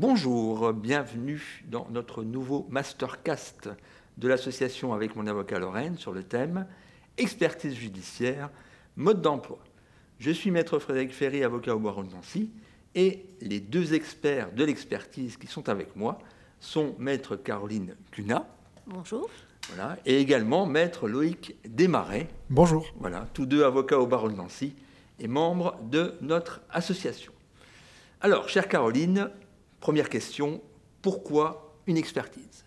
Bonjour, bienvenue dans notre nouveau mastercast de l'association avec mon avocat Lorraine sur le thème expertise judiciaire, mode d'emploi. Je suis maître Frédéric Ferry, avocat au barreau de Nancy, et les deux experts de l'expertise qui sont avec moi sont maître Caroline Cunat. Bonjour. Voilà, et également maître Loïc Desmarais. Bonjour. Voilà, tous deux avocats au barreau de Nancy et membres de notre association. Alors, chère Caroline, première question, pourquoi une expertise?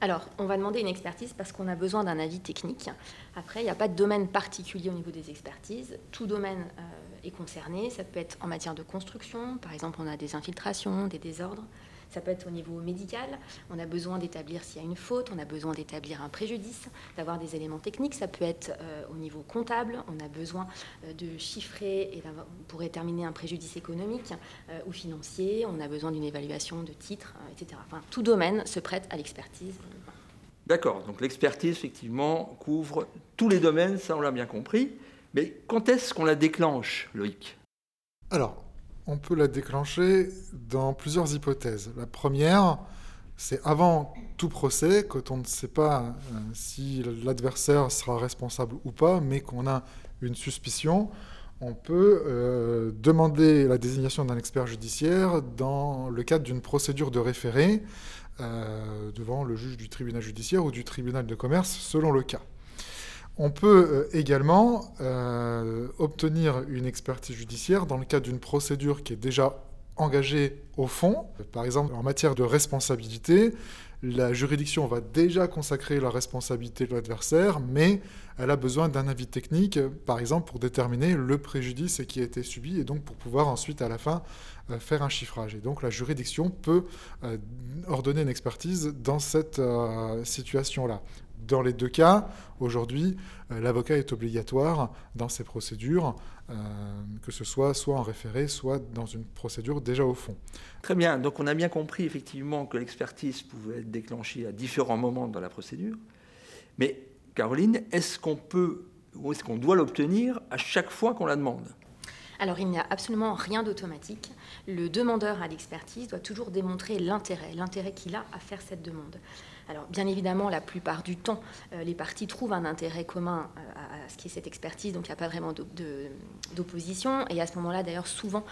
Alors, on va demander une expertise parce qu'on a besoin d'un avis technique. Après, il n'y a pas de domaine particulier au niveau des expertises. Tout domaine euh, est concerné. Ça peut être en matière de construction. Par exemple, on a des infiltrations, des désordres. Ça peut être au niveau médical. On a besoin d'établir s'il y a une faute, on a besoin d'établir un préjudice, d'avoir des éléments techniques. Ça peut être euh, au niveau comptable. On a besoin euh, de chiffrer et pour déterminer un préjudice économique euh, ou financier. On a besoin d'une évaluation de titres, etc. Enfin, tout domaine se prête à l'expertise. D'accord. Donc l'expertise, effectivement, couvre tous les domaines, ça on l'a bien compris. Mais quand est-ce qu'on la déclenche, Loïc? Alors, on peut la déclencher dans plusieurs hypothèses. La première, c'est avant tout procès, quand on ne sait pas euh, si l'adversaire sera responsable ou pas, mais qu'on a une suspicion, on peut euh, demander la désignation d'un expert judiciaire dans le cadre d'une procédure de référé euh, devant le juge du tribunal judiciaire ou du tribunal de commerce, selon le cas. On peut euh, également euh, obtenir une expertise judiciaire dans le cadre d'une procédure qui est déjà engagée au fond. Par exemple, en matière de responsabilité, la juridiction va déjà consacrer la responsabilité de l'adversaire, mais elle a besoin d'un avis technique, par exemple, pour déterminer le préjudice qui a été subi et donc pour pouvoir ensuite, à la fin, euh, faire un chiffrage. Et donc la juridiction peut ordonner une expertise dans cette situation-là. Dans les deux cas, aujourd'hui, euh, l'avocat est obligatoire dans ces procédures, euh, que ce soit soit en référé, soit dans une procédure déjà au fond. Très bien, donc on a bien compris effectivement que l'expertise pouvait être déclenchée à différents moments dans la procédure. Mais Caroline, est-ce qu'on peut ou est-ce qu'on doit l'obtenir à chaque fois qu'on la demande? Alors il n'y a absolument rien d'automatique. Le demandeur à l'expertise doit toujours démontrer l'intérêt, l'intérêt qu'il a à faire cette demande. Alors, bien évidemment, la plupart du temps, euh, les parties trouvent un intérêt commun euh, à, ce qui est cette expertise, donc il n'y a pas vraiment d'opposition. Et à ce moment-là, d'ailleurs, souvent,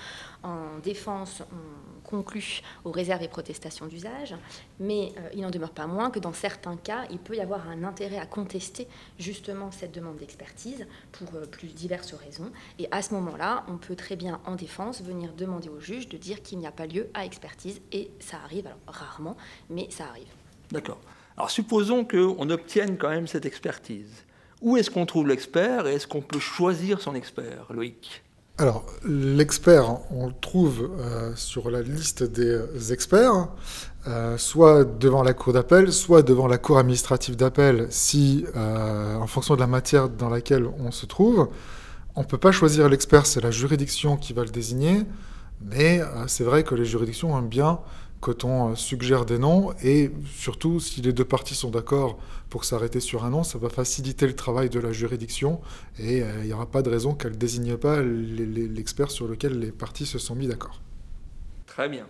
en défense, on conclut aux réserves et protestations d'usage. Mais euh, il n'en demeure pas moins que dans certains cas, il peut y avoir un intérêt à contester justement cette demande d'expertise pour plus diverses raisons. Et à ce moment-là, on peut très bien, en défense, venir demander au juge de dire qu'il n'y a pas lieu à expertise. Et ça arrive, alors rarement, mais ça arrive. D'accord. Alors supposons qu'on obtienne quand même cette expertise. Où est-ce qu'on trouve l'expert et est-ce qu'on peut choisir son expert, Loïc? Alors, l'expert, on le trouve euh, sur la liste des experts, euh, soit devant la cour d'appel, soit devant la cour administrative d'appel, si, euh, en fonction de la matière dans laquelle on se trouve. On ne peut pas choisir l'expert, c'est la juridiction qui va le désigner, mais c'est vrai que les juridictions aiment bien quand on euh, suggère des noms, et surtout si les deux parties sont d'accord pour s'arrêter sur un nom, ça va faciliter le travail de la juridiction, et euh, il n'y aura pas de raison qu'elle ne désigne pas l'expert sur lequel les parties se sont mis d'accord. Très bien.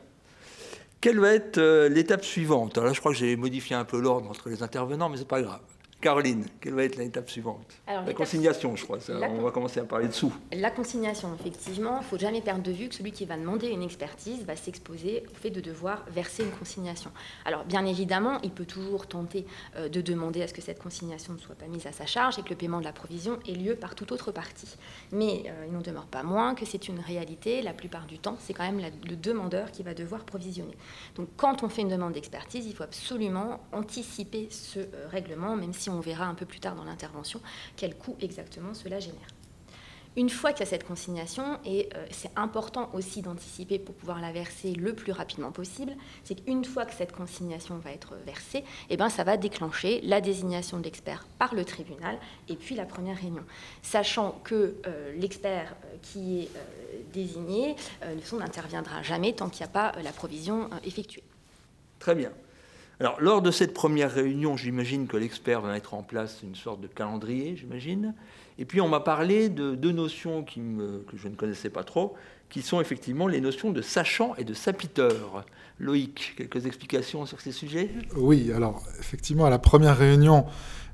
Quelle va être euh, l'étape suivante? Alors là, je crois que j'ai modifié un peu l'ordre entre les intervenants, mais ce n'est pas grave. Caroline, quelle va être l'étape suivante La consignation, je crois. on va commencer à parler de sous. La consignation, effectivement, il ne faut jamais perdre de vue que celui qui va demander une expertise va s'exposer au fait de devoir verser une consignation. Alors, bien évidemment, il peut toujours tenter euh, de demander à ce que cette consignation ne soit pas mise à sa charge et que le paiement de la provision ait lieu par toute autre partie. Mais euh, il n'en demeure pas moins que c'est une réalité. La plupart du temps, c'est quand même le demandeur qui va devoir provisionner. Donc, quand on fait une demande d'expertise, il faut absolument anticiper ce euh, règlement, même si on on verra un peu plus tard dans l'intervention quel coût exactement cela génère. Une fois qu'il y a cette consignation, et euh, c'est important aussi d'anticiper pour pouvoir la verser le plus rapidement possible, c'est qu'une fois que cette consignation va être versée, eh ben, ça va déclencher la désignation de l'expert par le tribunal et puis la première réunion. Sachant que euh, l'expert euh, qui est désigné n'interviendra jamais tant qu'il n'y a pas la provision effectuée. Très bien. Alors, lors de cette première réunion, j'imagine que l'expert va mettre en place une sorte de calendrier, j'imagine. Et puis, on m'a parlé de deux notions que je ne connaissais pas trop, qui sont effectivement les notions de sachant et de sapiteur. Loïc, quelques explications sur ces sujets? Oui, alors, effectivement, à la première réunion,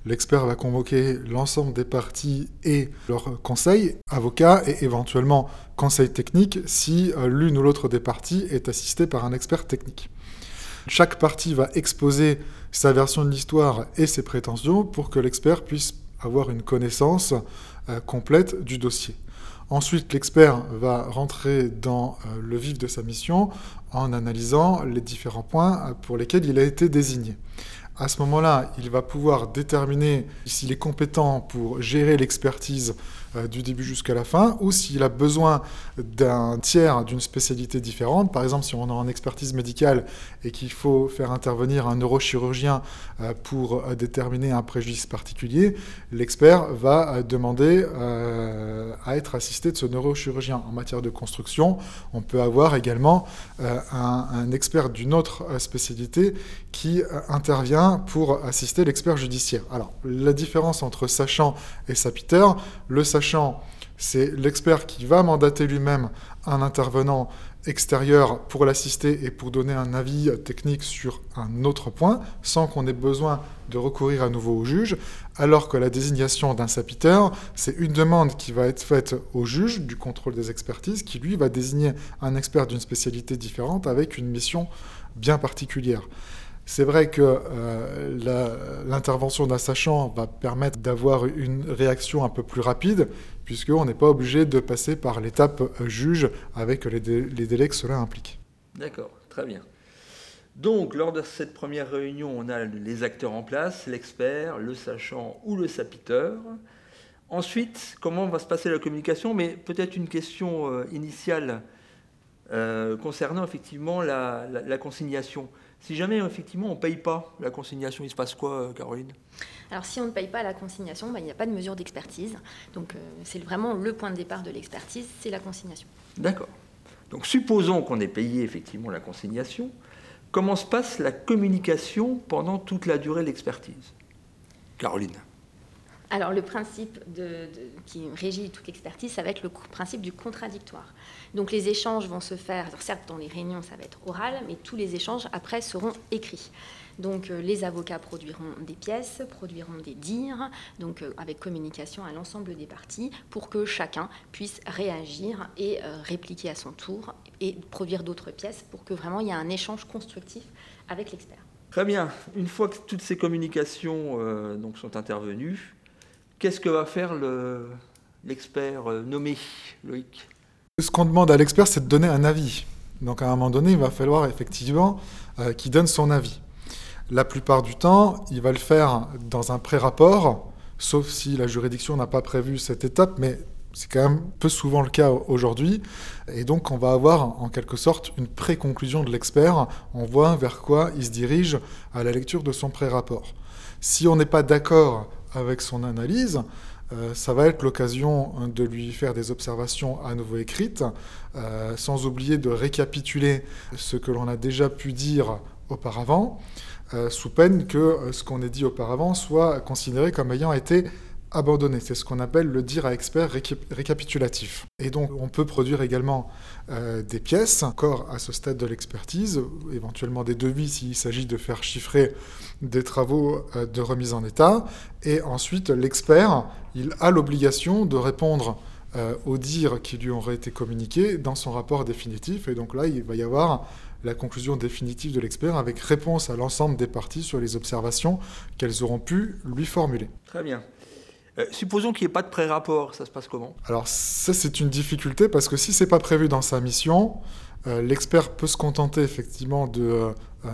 l'expert va convoquer l'ensemble des parties et leurs conseils, avocats et éventuellement conseils techniques si euh, l'une ou l'autre des parties est assistée par un expert technique. Chaque partie va exposer sa version de l'histoire et ses prétentions pour que l'expert puisse avoir une connaissance euh, complète du dossier. Ensuite, l'expert va rentrer dans euh, le vif de sa mission en analysant les différents points euh, pour lesquels il a été désigné. À ce moment-là, il va pouvoir déterminer s'il est compétent pour gérer l'expertise euh, du début jusqu'à la fin, ou s'il a besoin d'un tiers d'une spécialité différente. Par exemple, si on est en expertise médicale et qu'il faut faire intervenir un neurochirurgien euh, pour euh, déterminer un préjudice particulier, l'expert va demander à être assisté de ce neurochirurgien. En matière de construction, on peut avoir également un, expert d'une autre spécialité qui intervient pour assister l'expert judiciaire. Alors, la différence entre sachant et sapiteur, le sachant c'est l'expert qui va mandater lui-même un intervenant extérieur pour l'assister et pour donner un avis technique sur un autre point, sans qu'on ait besoin de recourir à nouveau au juge, alors que la désignation d'un sapiteur, c'est une demande qui va être faite au juge du contrôle des expertises, qui lui va désigner un expert d'une spécialité différente avec une mission bien particulière. C'est vrai que euh, l'intervention d'un sachant va permettre d'avoir une réaction un peu plus rapide, puisqu'on n'est pas obligé de passer par l'étape euh, juge avec les, délais que cela implique. D'accord, très bien. Donc, lors de cette première réunion, on a les acteurs en place, l'expert, le sachant ou le sapiteur. Ensuite, comment va se passer la communication? Mais peut-être une question euh, initiale concernant effectivement la consignation. Si jamais effectivement on ne paye pas la consignation, il se passe quoi, euh, Caroline? Alors si on ne paye pas la consignation, bah, il n'y a pas de mesure d'expertise. Donc euh, c'est vraiment le point de départ de l'expertise, c'est la consignation. D'accord. Donc supposons qu'on ait payé effectivement la consignation. Comment se passe la communication pendant toute la durée de l'expertise? Caroline alors le principe qui régit toute expertise, ça va être le principe du contradictoire. Donc les échanges vont se faire, certes dans les réunions ça va être oral, mais tous les échanges après seront écrits. Donc euh, les avocats produiront des pièces, produiront des dires, donc euh, avec communication à l'ensemble des parties, pour que chacun puisse réagir et euh, répliquer à son tour et produire d'autres pièces pour que vraiment il y ait un échange constructif avec l'expert. Très bien. Une fois que toutes ces communications donc, sont intervenues, Qu'est-ce que va faire l'expert euh, nommé, Loïc? Ce qu'on demande à l'expert, c'est de donner un avis. Donc à un moment donné, il va falloir effectivement euh, qu'il donne son avis. La plupart du temps, il va le faire dans un pré-rapport, sauf si la juridiction n'a pas prévu cette étape, mais c'est quand même peu souvent le cas aujourd'hui. Et donc, on va avoir en quelque sorte une pré-conclusion de l'expert. On voit vers quoi il se dirige à la lecture de son pré-rapport. Si on n'est pas d'accord avec son analyse, euh, ça va être l'occasion hein, de lui faire des observations à nouveau écrites, euh, sans oublier de récapituler ce que l'on a déjà pu dire auparavant, euh, sous peine que ce qu'on ait dit auparavant soit considéré comme ayant été abandonné. C'est ce qu'on appelle le dire à expert récapitulatif. Et donc on peut produire également euh, des pièces, encore à ce stade de l'expertise, éventuellement des devis s'il s'agit de faire chiffrer des travaux euh, de remise en état. Et ensuite l'expert, il a l'obligation de répondre euh, aux dires qui lui auraient été communiqués dans son rapport définitif. Et donc là, il va y avoir la conclusion définitive de l'expert avec réponse à l'ensemble des parties sur les observations qu'elles auront pu lui formuler. Très bien. Euh, supposons qu'il n'y ait pas de pré-rapport, ça se passe comment? Alors ça c'est une difficulté parce que si c'est pas prévu dans sa mission, euh, l'expert peut se contenter effectivement de euh,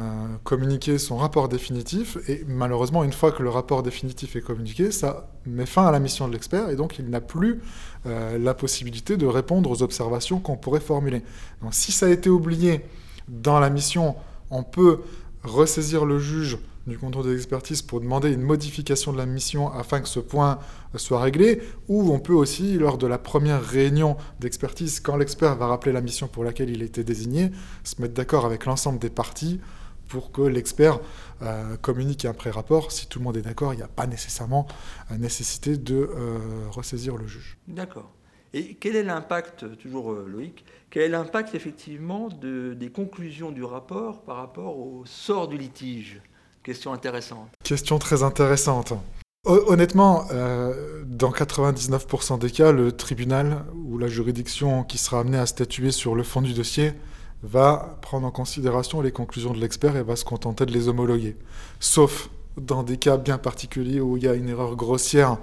communiquer son rapport définitif et malheureusement une fois que le rapport définitif est communiqué, ça met fin à la mission de l'expert et donc il n'a plus la possibilité de répondre aux observations qu'on pourrait formuler. Donc si ça a été oublié dans la mission, on peut ressaisir le juge du contrôle des expertises pour demander une modification de la mission afin que ce point soit réglé, ou on peut aussi, lors de la première réunion d'expertise, quand l'expert va rappeler la mission pour laquelle il a été désigné, se mettre d'accord avec l'ensemble des parties pour que l'expert euh, communique un pré-rapport. Si tout le monde est d'accord, il n'y a pas nécessairement nécessité de ressaisir le juge. D'accord. Et quel est l'impact, toujours Loïc, quel est l'impact effectivement des conclusions du rapport par rapport au sort du litige? Question intéressante. Question très intéressante. Honnêtement, euh, dans 99% des cas, le tribunal ou la juridiction qui sera amenée à statuer sur le fond du dossier va prendre en considération les conclusions de l'expert et va se contenter de les homologuer. Sauf dans des cas bien particuliers où il y a une erreur grossière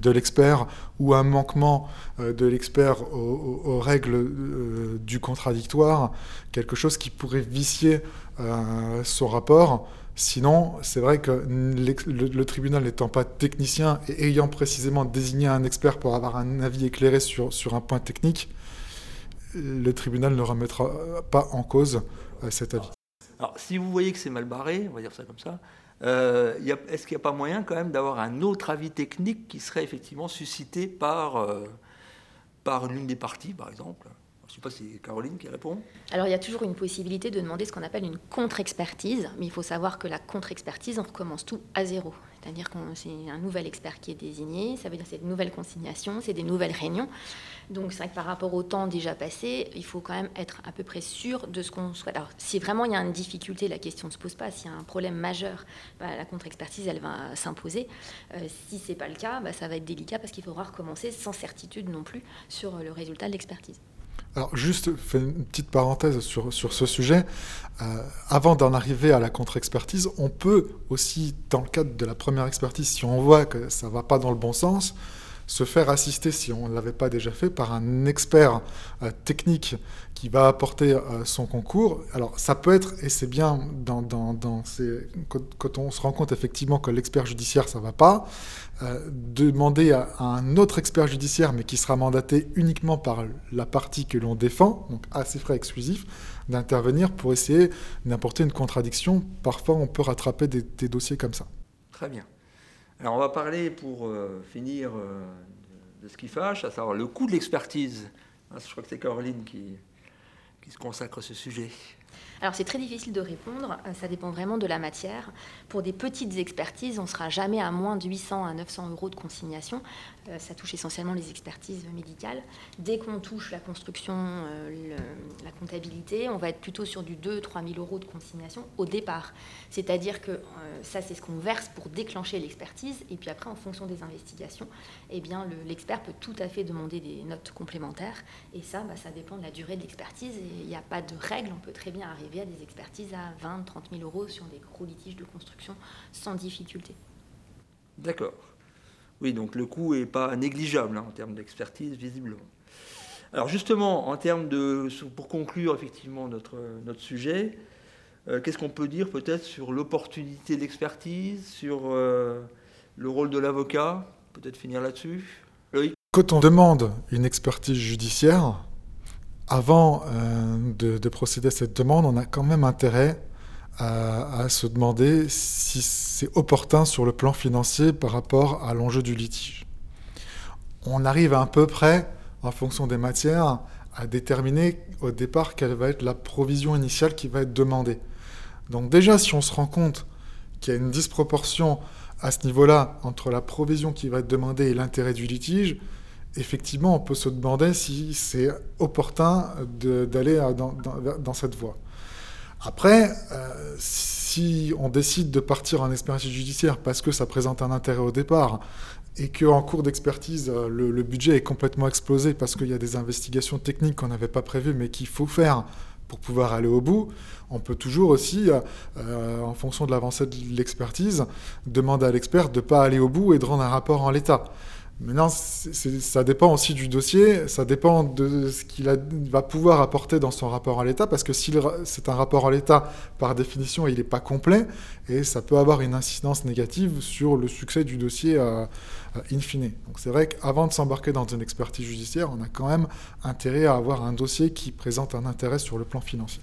de l'expert ou un manquement euh, de l'expert aux, règles euh, du contradictoire, quelque chose qui pourrait vicier son rapport. Sinon, c'est vrai que le, tribunal n'étant pas technicien et ayant précisément désigné un expert pour avoir un avis éclairé sur, sur un point technique, le tribunal ne remettra pas en cause euh, cet avis. Alors, si vous voyez que c'est mal barré, on va dire ça comme ça, euh, est-ce qu'il n'y a pas moyen quand même d'avoir un autre avis technique qui serait effectivement suscité par, euh, par l'une des parties, par exemple? Je ne sais pas si c'est Caroline qui répond. Alors il y a toujours une possibilité de demander ce qu'on appelle une contre-expertise, mais il faut savoir que la contre-expertise, on recommence tout à zéro. C'est-à-dire que c'est un nouvel expert qui est désigné, ça veut dire que c'est une nouvelle consignation, c'est des nouvelles réunions. Donc c'est vrai que par rapport au temps déjà passé, il faut quand même être à peu près sûr de ce qu'on souhaite. Alors si vraiment il y a une difficulté, la question ne se pose pas. S'il y a un problème majeur, bah, la contre-expertise, elle va s'imposer. Euh, si ce n'est pas le cas, bah, ça va être délicat parce qu'il faudra recommencer sans certitude non plus sur le résultat de l'expertise. Alors juste, une petite parenthèse sur, sur ce sujet. Euh, avant d'en arriver à la contre-expertise, on peut aussi, dans le cadre de la première expertise, si on voit que ça ne va pas dans le bon sens, se faire assister, si on ne l'avait pas déjà fait, par un expert euh, technique qui va apporter euh, son concours. Alors ça peut être, et c'est bien dans, quand, on se rend compte effectivement que l'expert judiciaire, ça ne va pas, euh, demander à, un autre expert judiciaire, mais qui sera mandaté uniquement par la partie que l'on défend, donc à ses frais exclusifs, d'intervenir pour essayer d'apporter une contradiction. Parfois on peut rattraper des dossiers comme ça. Très bien. Alors on va parler pour euh, finir euh, de, ce qui fâche, à savoir le coût de l'expertise. Ah, je crois que c'est Caroline qui se consacre à ce sujet. Alors c'est très difficile de répondre, euh, ça dépend vraiment de la matière. Pour des petites expertises, on ne sera jamais à moins de 800 à 900 euros de consignation. Euh, ça touche essentiellement les expertises médicales. Dès qu'on touche la construction, euh, la comptabilité, on va être plutôt sur du 2-3 000 euros de consignation au départ. C'est-à-dire que ça c'est ce qu'on verse pour déclencher l'expertise et puis après en fonction des investigations, eh bien l'expert peut tout à fait demander des notes complémentaires et ça, bah, ça dépend de la durée de l'expertise et il n'y a pas de règle, on peut très bien arriver arriver à des expertises à 20, 30 000 euros sur des gros litiges de construction sans difficulté. D'accord. Oui, donc le coût n'est pas négligeable hein, en termes d'expertise, visiblement. Alors justement, en termes de, pour conclure effectivement notre, notre sujet, euh, qu'est-ce qu'on peut dire peut-être sur l'opportunité de l'expertise, sur euh, le rôle de l'avocat? Peut-être finir là-dessus? Quand on demande une expertise judiciaire, avant euh, de, procéder à cette demande, on a quand même intérêt à, se demander si c'est opportun sur le plan financier par rapport à l'enjeu du litige. On arrive à, peu près, en fonction des matières, à déterminer au départ quelle va être la provision initiale qui va être demandée. Donc déjà, si on se rend compte qu'il y a une disproportion à ce niveau-là entre la provision qui va être demandée et l'intérêt du litige, effectivement, on peut se demander si c'est opportun d'aller dans, cette voie. Après, euh, si on décide de partir en expertise judiciaire parce que ça présente un intérêt au départ et qu'en cours d'expertise, euh, le, budget est complètement explosé parce qu'il y a des investigations techniques qu'on n'avait pas prévues mais qu'il faut faire pour pouvoir aller au bout, on peut toujours aussi, euh, en fonction de l'avancée de l'expertise, demander à l'expert de ne pas aller au bout et de rendre un rapport en l'état. Maintenant, ça dépend aussi du dossier, ça dépend de ce qu'il va pouvoir apporter dans son rapport à l'État, parce que si c'est un rapport à l'État, par définition, il n'est pas complet, et ça peut avoir une incidence négative sur le succès du dossier euh, euh, in fine. Donc c'est vrai qu'avant de s'embarquer dans une expertise judiciaire, on a quand même intérêt à avoir un dossier qui présente un intérêt sur le plan financier.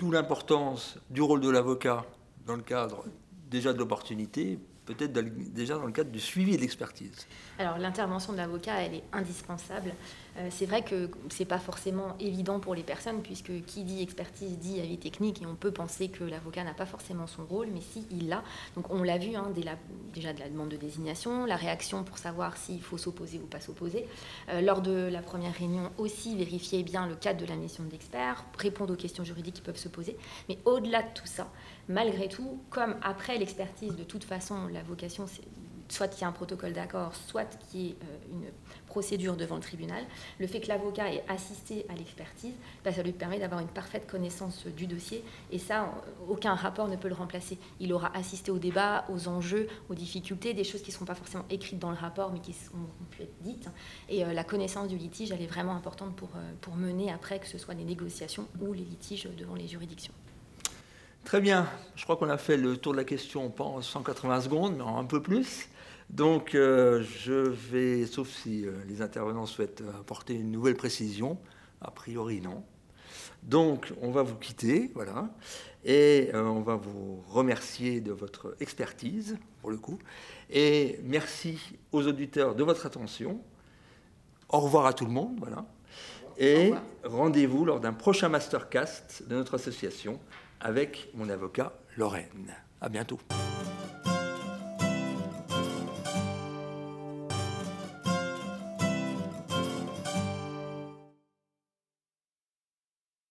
D'où l'importance du rôle de l'avocat dans le cadre déjà de l'opportunité, peut-être déjà dans le cadre du suivi de l'expertise Alors l'intervention de l'avocat, elle est indispensable. Euh, c'est vrai que ce n'est pas forcément évident pour les personnes, puisque qui dit expertise dit avis technique, et on peut penser que l'avocat n'a pas forcément son rôle, mais si, il l'a. Donc on l'a vu hein, déjà de la demande de désignation, la réaction pour savoir s'il faut s'opposer ou pas s'opposer. Euh, lors de la première réunion aussi, vérifier bien le cadre de la mission de l'expert, répondre aux questions juridiques qui peuvent se poser. Mais au-delà de tout ça, malgré tout, comme après l'expertise, de toute façon, la vocation, soit qu'il y ait un protocole d'accord, soit qu'il y ait euh, une procédure devant le tribunal, le fait que l'avocat ait assisté à l'expertise, bah, ça lui permet d'avoir une parfaite connaissance du dossier. Et ça, aucun rapport ne peut le remplacer. Il aura assisté au débat, aux enjeux, aux difficultés, des choses qui ne sont pas forcément écrites dans le rapport, mais qui ont pu être dites. Et euh, la connaissance du litige, elle est vraiment importante pour, euh, mener après, que ce soit les négociations ou les litiges devant les juridictions. Très bien, je crois qu'on a fait le tour de la question pas en 180 secondes, mais en un peu plus. Donc euh, je vais, sauf si euh, les intervenants souhaitent apporter une nouvelle précision, a priori non. Donc on va vous quitter, voilà, et euh, on va vous remercier de votre expertise, pour le coup, et merci aux auditeurs de votre attention. Au revoir à tout le monde, voilà. Et rendez-vous lors d'un prochain mastercast de notre association avec mon avocat Lorraine. À bientôt.